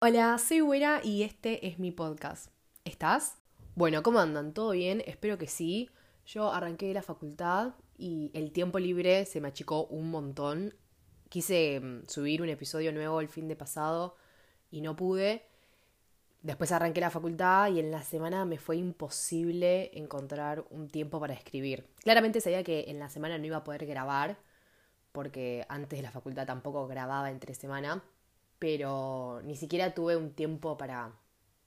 Hola, soy Güera y este es mi podcast. ¿Estás? Bueno, ¿cómo andan? ¿Todo bien? Espero que sí. Yo arranqué la facultad y el tiempo libre se me achicó un montón. Quise mm, subir un episodio nuevo el fin de pasado y no pude. Después arranqué la facultad y en la semana me fue imposible encontrar un tiempo para escribir. Claramente sabía que en la semana no iba a poder grabar, porque antes de la facultad tampoco grababa entre semana, pero ni siquiera tuve un tiempo para,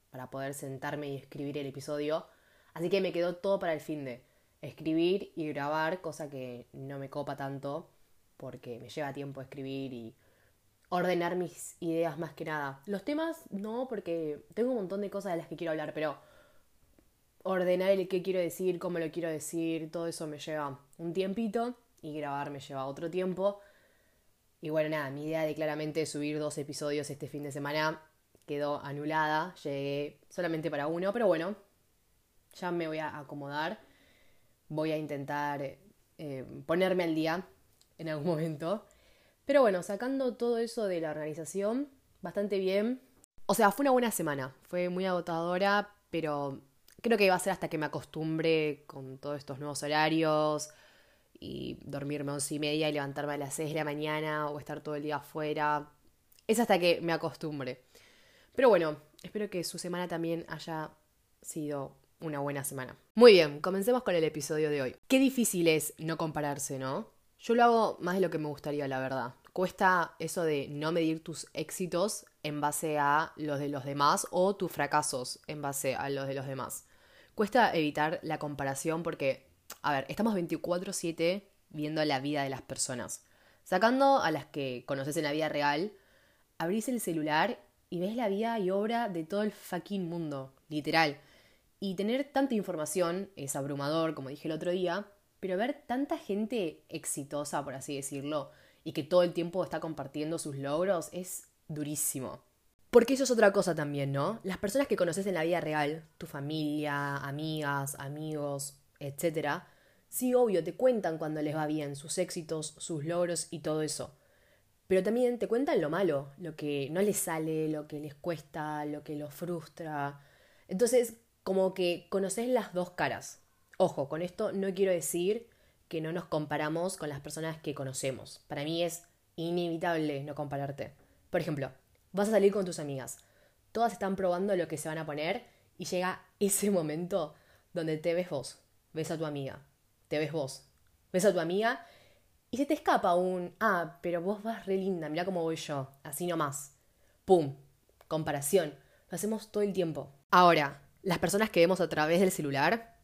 para poder sentarme y escribir el episodio. Así que me quedó todo para el fin de escribir y grabar, cosa que no me copa tanto, porque me lleva tiempo escribir y ordenar mis ideas más que nada. Los temas no, porque tengo un montón de cosas de las que quiero hablar, pero ordenar el qué quiero decir, cómo lo quiero decir, todo eso me lleva un tiempito y grabar me lleva otro tiempo. Y bueno, nada, mi idea de claramente subir dos episodios este fin de semana quedó anulada. Llegué solamente para uno, pero bueno, ya me voy a acomodar. Voy a intentar eh, ponerme al día en algún momento. Pero bueno, sacando todo eso de la organización, bastante bien. O sea, fue una buena semana. Fue muy agotadora, pero creo que iba a ser hasta que me acostumbre con todos estos nuevos horarios, y dormirme a once y media y levantarme a las seis de la mañana o estar todo el día afuera. Es hasta que me acostumbre. Pero bueno, espero que su semana también haya sido una buena semana. Muy bien, comencemos con el episodio de hoy. Qué difícil es no compararse, ¿no? Yo lo hago más de lo que me gustaría, la verdad. Cuesta eso de no medir tus éxitos en base a los de los demás o tus fracasos en base a los de los demás. Cuesta evitar la comparación porque a ver, estamos 24/7 viendo la vida de las personas. Sacando a las que conoces en la vida real, abrís el celular y ves la vida y obra de todo el fucking mundo, literal. Y tener tanta información es abrumador, como dije el otro día, pero ver tanta gente exitosa, por así decirlo, y que todo el tiempo está compartiendo sus logros es durísimo. Porque eso es otra cosa también, ¿no? Las personas que conoces en la vida real, tu familia, amigas, amigos, etc., sí, obvio, te cuentan cuando les va bien, sus éxitos, sus logros y todo eso. Pero también te cuentan lo malo, lo que no les sale, lo que les cuesta, lo que los frustra. Entonces, como que conoces las dos caras. Ojo, con esto no quiero decir que no nos comparamos con las personas que conocemos. Para mí es inevitable no compararte. Por ejemplo, vas a salir con tus amigas. Todas están probando lo que se van a poner y llega ese momento donde te ves vos, ves a tu amiga, te ves vos, ves a tu amiga y se te escapa un, ah, pero vos vas re linda, mira cómo voy yo, así nomás. ¡Pum! Comparación. Lo hacemos todo el tiempo. Ahora, las personas que vemos a través del celular,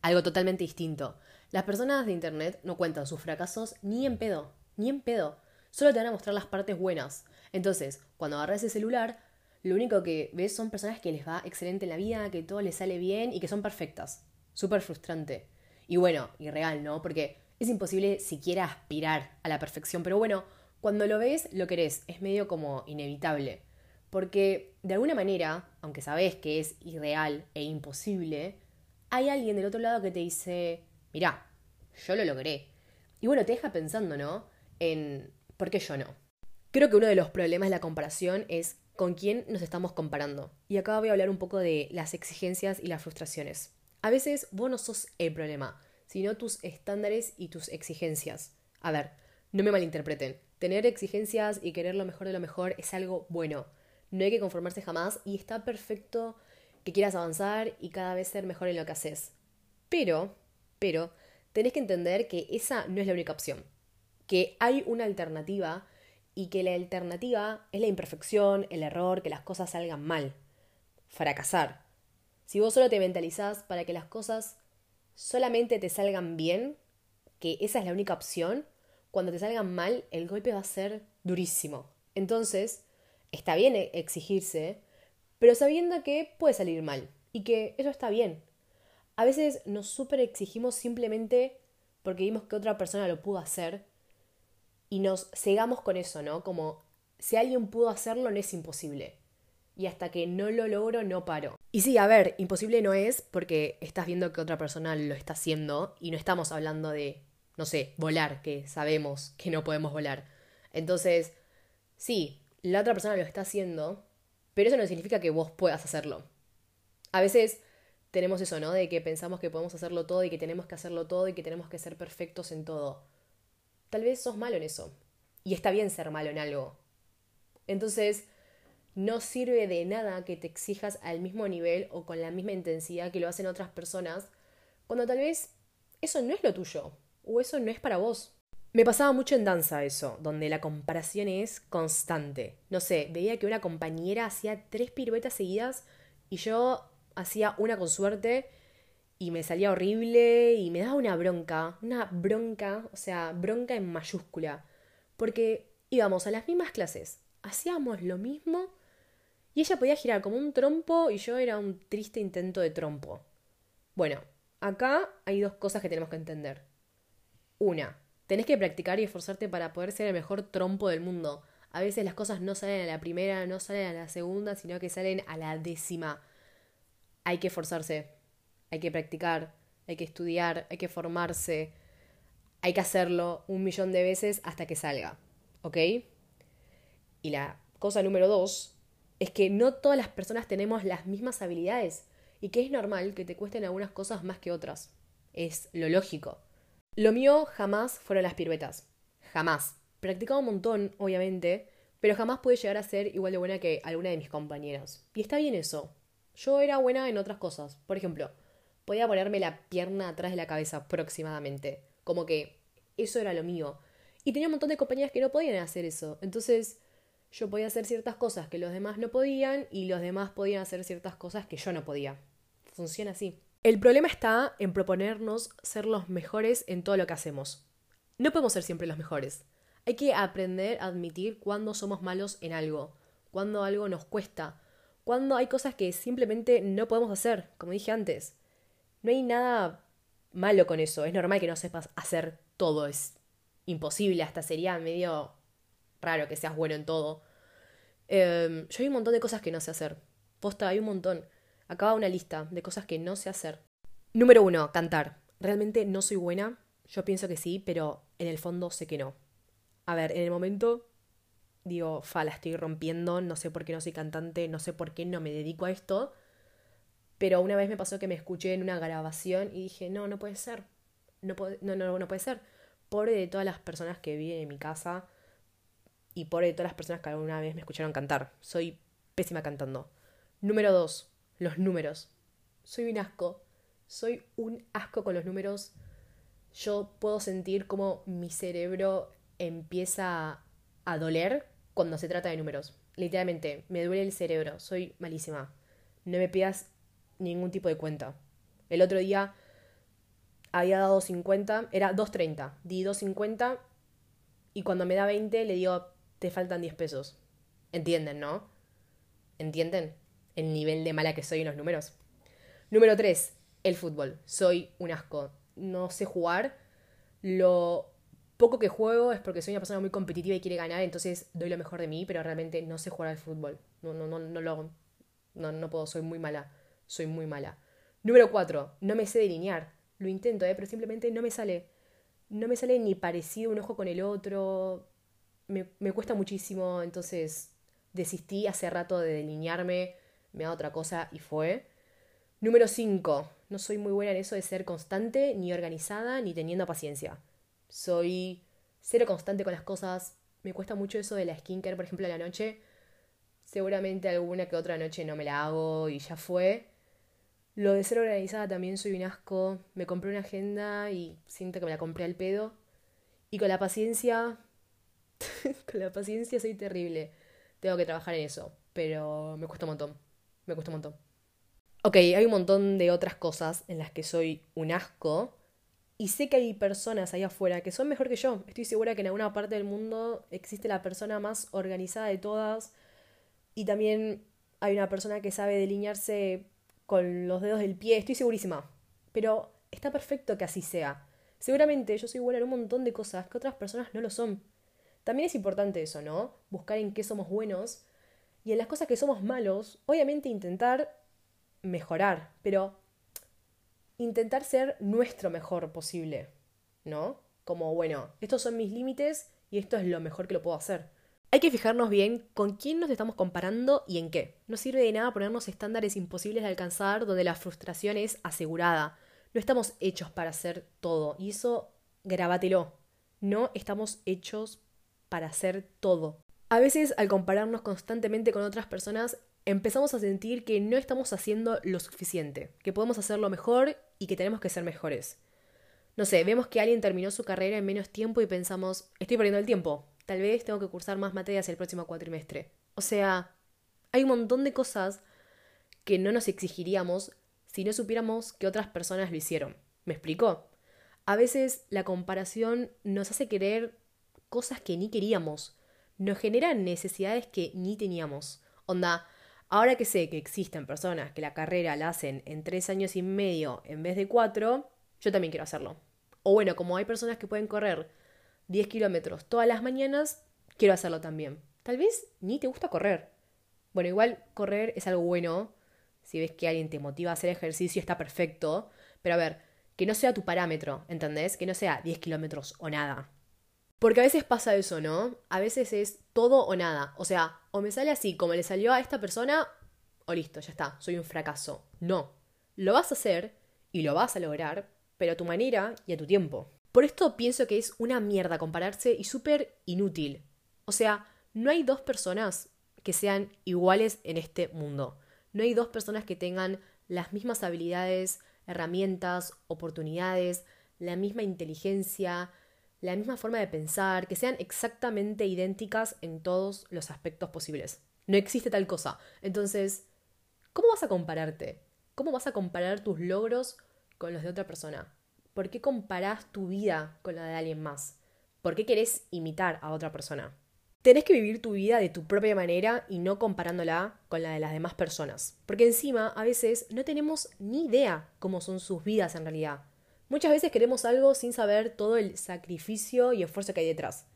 algo totalmente distinto. Las personas de Internet no cuentan sus fracasos ni en pedo, ni en pedo. Solo te van a mostrar las partes buenas. Entonces, cuando agarras ese celular, lo único que ves son personas que les va excelente en la vida, que todo les sale bien y que son perfectas súper frustrante. Y bueno, irreal, ¿no? Porque es imposible siquiera aspirar a la perfección, pero bueno, cuando lo ves, lo querés, es medio como inevitable. Porque de alguna manera, aunque sabes que es irreal e imposible, hay alguien del otro lado que te dice, mirá, yo lo logré. Y bueno, te deja pensando, ¿no? En ¿por qué yo no? Creo que uno de los problemas de la comparación es con quién nos estamos comparando. Y acá voy a hablar un poco de las exigencias y las frustraciones. A veces vos no sos el problema, sino tus estándares y tus exigencias. A ver, no me malinterpreten. Tener exigencias y querer lo mejor de lo mejor es algo bueno. No hay que conformarse jamás y está perfecto que quieras avanzar y cada vez ser mejor en lo que haces. Pero, pero, tenés que entender que esa no es la única opción. Que hay una alternativa y que la alternativa es la imperfección, el error, que las cosas salgan mal. Fracasar. Si vos solo te mentalizás para que las cosas solamente te salgan bien, que esa es la única opción, cuando te salgan mal, el golpe va a ser durísimo. Entonces, está bien e-, exigirse, pero sabiendo que puede salir mal y que eso está bien. A veces nos super exigimos simplemente porque vimos que otra persona lo pudo hacer y nos cegamos con eso, ¿no? Como si alguien pudo hacerlo no es imposible y hasta que no lo logro no paro. Y sí, a ver, imposible no es porque estás viendo que otra persona lo está haciendo y no estamos hablando de, no sé, volar, que sabemos que no podemos volar. Entonces, sí, la otra persona lo está haciendo, Pero eso no significa que vos puedas hacerlo. A veces tenemos eso, ¿no? De que pensamos que podemos hacerlo todo y que tenemos que hacerlo todo y que tenemos que ser perfectos en todo. Tal vez sos malo en eso. Y está bien ser malo en algo. Entonces, no sirve de nada que te exijas al mismo nivel o con la misma intensidad que lo hacen otras personas, cuando tal vez eso no es lo tuyo o eso no es para vos. Me pasaba mucho en danza eso, donde la comparación es constante. No sé, veía que una compañera hacía tres piruetas seguidas y yo hacía una con suerte y me salía horrible y me daba una bronca, una bronca, o sea, bronca en mayúscula, porque íbamos a las mismas clases, hacíamos lo mismo y ella podía girar como un trompo y yo era un triste intento de trompo. Bueno, acá hay dos cosas que tenemos que entender. Una, tenés que practicar y esforzarte para poder ser el mejor trompo del mundo. A veces las cosas no salen a la primera, no salen a la segunda, sino que salen a la décima. Hay que esforzarse, hay que practicar, hay que estudiar, hay que formarse, hay que hacerlo un millón de veces hasta que salga. ¿Ok? Y la cosa número dos es que no todas las personas tenemos las mismas habilidades y que es normal que te cuesten algunas cosas más que otras. Es lo lógico. Lo mío jamás fueron las piruetas. Jamás. Practicaba un montón, obviamente, pero jamás pude llegar a ser igual de buena que alguna de mis compañeros. Y está bien eso. Yo era buena en otras cosas. Por ejemplo, podía ponerme la pierna atrás de la cabeza aproximadamente. Como que eso era lo mío. Y tenía un montón de compañeras que no podían hacer eso. Entonces, yo podía hacer ciertas cosas que los demás no podían y los demás podían hacer ciertas cosas que yo no podía. Funciona así. El problema está en proponernos ser los mejores en todo lo que hacemos. No podemos ser siempre los mejores. Hay que aprender a admitir cuando somos malos en algo, cuando algo nos cuesta, cuando hay cosas que simplemente no podemos hacer, como dije antes. No hay nada malo con eso, es normal que no sepas hacer todo, es imposible, hasta sería medio raro que seas bueno en todo. Em, yo hay un montón de cosas que no sé hacer. Posta, hay un montón. Acaba una lista de cosas que no sé hacer. Número uno, cantar. Realmente no soy buena. Yo pienso que sí, pero en el fondo sé que no. A ver, en el momento digo, fa, la estoy rompiendo, no sé por qué no soy cantante, no sé por qué no me dedico a esto. Pero una vez me pasó que me escuché en una grabación y dije, no, no puede ser. No, no, no, no puede ser. Pobre de todas las personas que viven en mi casa y por todas las personas que alguna vez me escucharon cantar. Soy pésima cantando. Número dos, los números. Soy un asco. Soy un asco con los números. Yo puedo sentir como mi cerebro empieza a doler cuando se trata de números. Literalmente, me duele el cerebro. Soy malísima. No me pidas ningún tipo de cuenta. El otro día había dado 50, era 2.30. Di 2.50 y cuando me da 20 le digo, te faltan 10 pesos. ¿Entienden, no? ¿Entienden el nivel de mala que soy en los números? Número 3, el fútbol. Soy un asco. No sé jugar. Lo poco que juego es porque soy una persona muy competitiva y quiere ganar, entonces doy lo mejor de mí, pero realmente no sé jugar al fútbol. No, no, no, no lo. No, no puedo, soy muy mala. Soy muy mala. Número 4, no me sé delinear. Lo intento, ¿eh? pero simplemente no me sale. No me sale ni parecido un ojo con el otro me, me cuesta muchísimo, entonces desistí hace rato de delinearme, me da otra cosa y fue. Número 5. No soy muy buena en eso de ser constante, ni organizada, ni teniendo paciencia. Soy cero constante con las cosas. Me cuesta mucho eso de la skincare, por ejemplo, a la noche. Seguramente alguna que otra noche no me la hago y ya fue. Lo de ser organizada también soy un asco. Me compré una agenda y siento que me la compré al pedo. Y con la paciencia con la paciencia soy terrible. Tengo que trabajar en eso. Pero me cuesta un montón. Me cuesta un montón. Ok, hay un montón de otras cosas en las que soy un asco. Y sé que hay personas ahí afuera que son mejor que yo. Estoy segura que en alguna parte del mundo existe la persona más organizada de todas. Y también hay una persona que sabe delinearse con los dedos del pie. Estoy segurísima. Pero está perfecto que así sea. Seguramente yo soy buena en un montón de cosas que otras personas no lo son. También es importante eso, ¿no? Buscar en qué somos buenos y en las cosas que somos malos, obviamente intentar mejorar, pero intentar ser nuestro mejor posible, ¿no? Como, bueno, estos son mis límites y esto es lo mejor que lo puedo hacer. Hay que fijarnos bien con quién nos estamos comparando y en qué. No sirve de nada ponernos estándares imposibles de alcanzar donde la frustración es asegurada. No estamos hechos para hacer todo y eso grábatelo. No estamos hechos para hacer todo. A veces al compararnos constantemente con otras personas empezamos a sentir que no estamos haciendo lo suficiente, que podemos hacerlo mejor y que tenemos que ser mejores. No sé, vemos que alguien terminó su carrera en menos tiempo y pensamos, estoy perdiendo el tiempo, tal vez tengo que cursar más materias el próximo cuatrimestre. O sea, hay un montón de cosas que no nos exigiríamos si no supiéramos que otras personas lo hicieron. ¿Me explico? A veces la comparación nos hace querer cosas que ni queríamos, nos genera necesidades que ni teníamos. Onda, Ahora que sé que existen personas que la carrera la hacen en tres años y medio en vez de cuatro, yo también quiero hacerlo. O bueno, como hay personas que pueden correr 10 kilómetros todas las mañanas, quiero hacerlo también. Tal vez ni te gusta correr. Bueno, igual correr es algo bueno. Si ves que alguien te motiva a hacer ejercicio, está perfecto. Pero a ver, que no sea tu parámetro, ¿entendés? Que no sea 10 kilómetros o nada. Porque a veces pasa eso, ¿no? A veces es todo o nada. O sea, o me sale así como le salió a esta persona, o listo, ya está, soy un fracaso. No. Lo vas a hacer y lo vas a lograr, pero a tu manera y a tu tiempo. Por esto pienso que es una mierda compararse y súper inútil. O sea, no hay dos personas que sean iguales en este mundo. No hay dos personas que tengan las mismas habilidades, herramientas, oportunidades, la misma inteligencia, la misma forma de pensar, que sean exactamente idénticas en todos los aspectos posibles. No existe tal cosa. Entonces, ¿cómo vas a compararte? ¿Cómo vas a comparar tus logros con los de otra persona? ¿Por qué comparás tu vida con la de alguien más? ¿Por qué querés imitar a otra persona? Tenés que vivir tu vida de tu propia manera y no comparándola con la de las demás personas. Porque encima, a veces, no tenemos ni idea cómo son sus vidas en realidad. Muchas veces queremos algo sin saber todo el sacrificio y esfuerzo que hay detrás,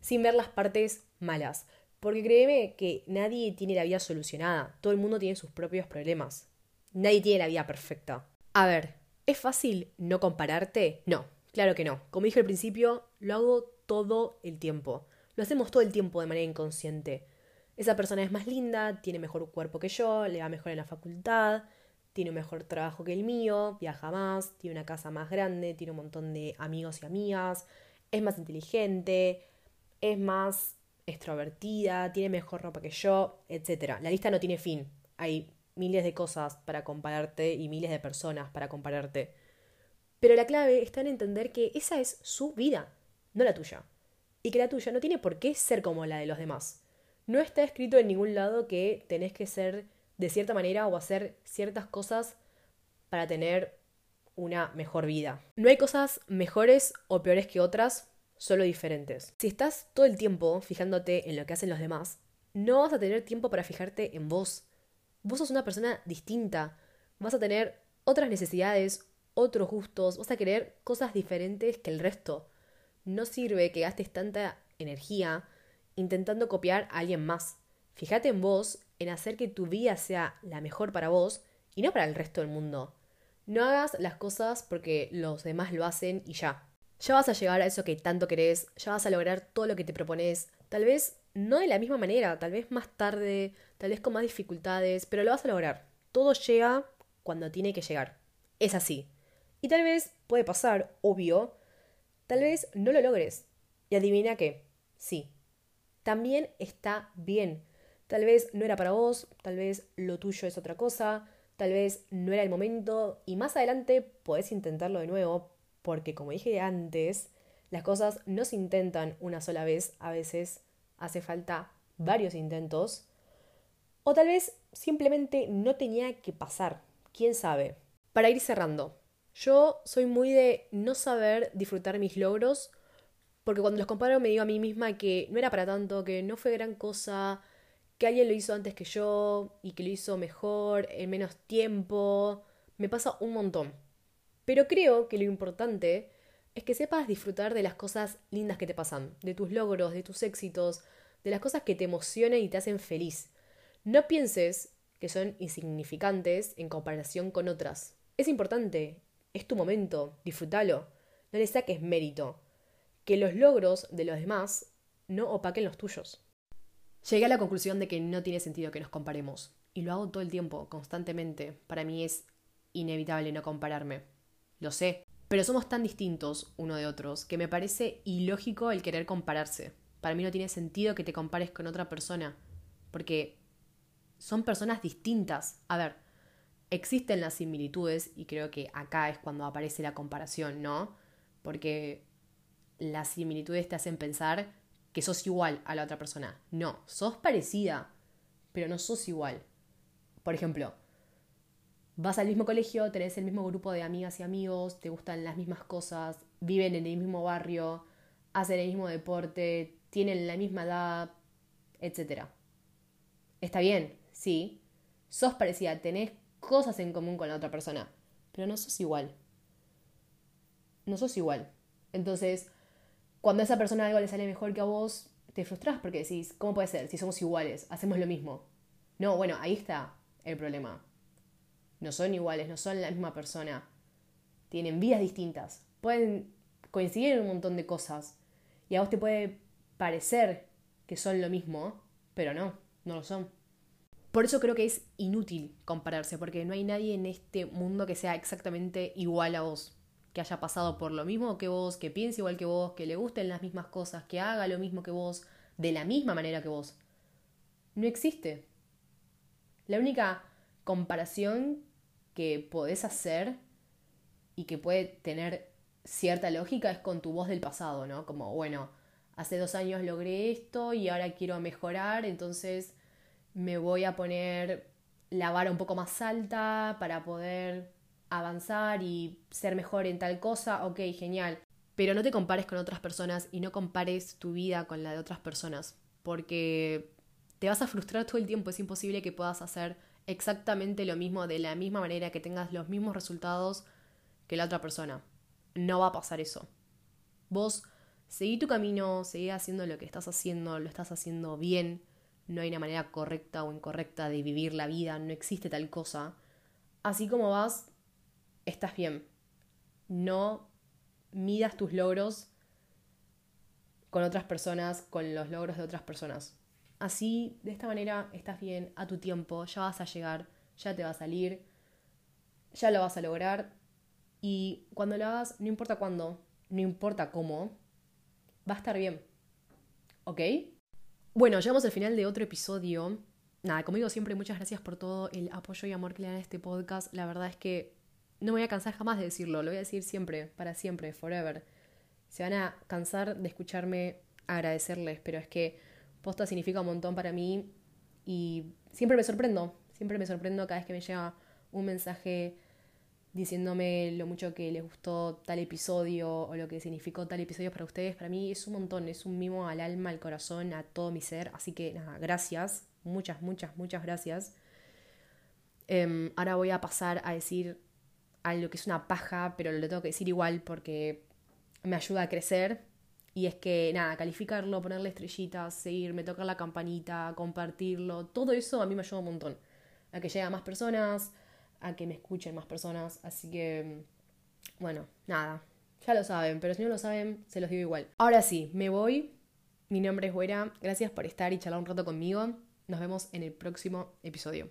sin ver las partes malas, porque créeme que nadie tiene la vida solucionada, todo el mundo tiene sus propios problemas, nadie tiene la vida perfecta. A ver, ¿es fácil no compararte? No, claro que no. Como dije al principio, lo hago todo el tiempo, lo hacemos todo el tiempo de manera inconsciente. Esa persona es más linda, tiene mejor cuerpo que yo, le va mejor en la facultad, tiene un mejor trabajo que el mío, viaja más, tiene una casa más grande, tiene un montón de amigos y amigas, es más inteligente, es más extrovertida, tiene mejor ropa que yo, etc. La lista no tiene fin. Hay miles de cosas para compararte y miles de personas para compararte. Pero la clave está en entender que esa es su vida, no la tuya. Y que la tuya no tiene por qué ser como la de los demás. No está escrito en ningún lado que tenés que ser de cierta manera o hacer ciertas cosas para tener una mejor vida. No hay cosas mejores o peores que otras, solo diferentes. Si estás todo el tiempo fijándote en lo que hacen los demás, no vas a tener tiempo para fijarte en vos. Vos sos una persona distinta, vas a tener otras necesidades, otros gustos, vas a querer cosas diferentes que el resto. No sirve que gastes tanta energía intentando copiar a alguien más. Fíjate en vos en hacer que tu vida sea la mejor para vos y no para el resto del mundo. No hagas las cosas porque los demás lo hacen y ya. Ya vas a llegar a eso que tanto querés, ya vas a lograr todo lo que te propones, tal vez no de la misma manera, tal vez más tarde, tal vez con más dificultades, pero lo vas a lograr. Todo llega cuando tiene que llegar. Es así. Y tal vez puede pasar, obvio, tal vez no lo logres. Y adivina qué, sí. También está bien Tal vez no era para vos, tal vez lo tuyo es otra cosa, tal vez no era el momento y más adelante podés intentarlo de nuevo porque como dije antes, las cosas no se intentan una sola vez, a veces hace falta varios intentos. O tal vez simplemente no tenía que pasar, quién sabe. Para ir cerrando, yo soy muy de no saber disfrutar mis logros, porque cuando los comparo me digo a mí misma que no era para tanto, que no fue gran cosa, que alguien lo hizo antes que yo y que lo hizo mejor, en menos tiempo. Me pasa un montón. Pero creo que lo importante es que sepas disfrutar de las cosas lindas que te pasan, de tus logros, de tus éxitos, de las cosas que te emocionan y te hacen feliz. No pienses que son insignificantes en comparación con otras. Es importante, es tu momento, disfrútalo. No le saques mérito. Que los logros de los demás no opaquen los tuyos. Llegué a la conclusión de que no tiene sentido que nos comparemos. Y lo hago todo el tiempo, constantemente. Para mí es inevitable no compararme. Lo sé. Pero somos tan distintos uno de otros que me parece ilógico el querer compararse. Para mí no tiene sentido que te compares con otra persona. Porque son personas distintas. A ver, existen las similitudes y creo que acá es cuando aparece la comparación, ¿no? Porque las similitudes te hacen pensar que sos igual a la otra persona. No, sos parecida, pero no sos igual. Por ejemplo, vas al mismo colegio, tenés el mismo grupo de amigas y amigos, te gustan las mismas cosas, viven en el mismo barrio, hacen el mismo deporte, tienen la misma edad, etc. Está bien, sí, sos parecida, tenés cosas en común con la otra persona, pero no sos igual. No sos igual. Entonces, cuando a esa persona algo le sale mejor que a vos, te frustras porque decís, ¿cómo puede ser? Si somos iguales, hacemos lo mismo. No, bueno, ahí está el problema. No son iguales, no son la misma persona. Tienen vidas distintas. Pueden coincidir en un montón de cosas. Y a vos te puede parecer que son lo mismo, pero no, no lo son. Por eso creo que es inútil compararse, porque no hay nadie en este mundo que sea exactamente igual a vos que haya pasado por lo mismo que vos, que piense igual que vos, que le gusten las mismas cosas, que haga lo mismo que vos, de la misma manera que vos. No existe. La única comparación que podés hacer y que puede tener cierta lógica es con tu voz del pasado, ¿no? Como, bueno, hace dos años logré esto y ahora quiero mejorar, entonces me voy a poner la vara un poco más alta para poder avanzar y ser mejor en tal cosa, ok, genial. Pero no te compares con otras personas y no compares tu vida con la de otras personas, porque te vas a frustrar todo el tiempo, es imposible que puedas hacer exactamente lo mismo de la misma manera, que tengas los mismos resultados que la otra persona. No va a pasar eso. Vos seguí tu camino, seguí haciendo lo que estás haciendo, lo estás haciendo bien. No hay una manera correcta o incorrecta de vivir la vida, no existe tal cosa. Así como vas, estás bien. No midas tus logros con otras personas, con los logros de otras personas. Así, de esta manera, estás bien a tu tiempo, ya vas a llegar, ya te va a salir, ya lo vas a lograr. Y cuando lo hagas, no importa cuándo, no importa cómo, va a estar bien. ¿Ok? Bueno, llegamos al final de otro episodio. Nada, como digo siempre, muchas gracias por todo el apoyo y amor que le dan a este podcast. La verdad es que no me voy a cansar jamás de decirlo, lo voy a decir siempre, para siempre, forever. Se van a cansar de escucharme agradecerles, pero es que posta significa un montón para mí y siempre me sorprendo, siempre me sorprendo cada vez que me llega un mensaje diciéndome lo mucho que les gustó tal episodio o lo que significó tal episodio para ustedes. Para mí es un montón, es un mimo al alma, al corazón, a todo mi ser. Así que nada, gracias, muchas, muchas, muchas gracias. Em, ahora voy a pasar a decir algo que es una paja, pero lo tengo que decir igual porque me ayuda a crecer. Y es que, nada, calificarlo, ponerle estrellitas, seguirme, tocar la campanita, compartirlo, todo eso a mí me ayuda un montón. A que llegue a más personas, a que me escuchen más personas. Así que, bueno, nada, ya lo saben, pero si no lo saben, se los digo igual. Ahora sí, me voy. Mi nombre es Güera. Gracias por estar y charlar un rato conmigo. Nos vemos en el próximo episodio.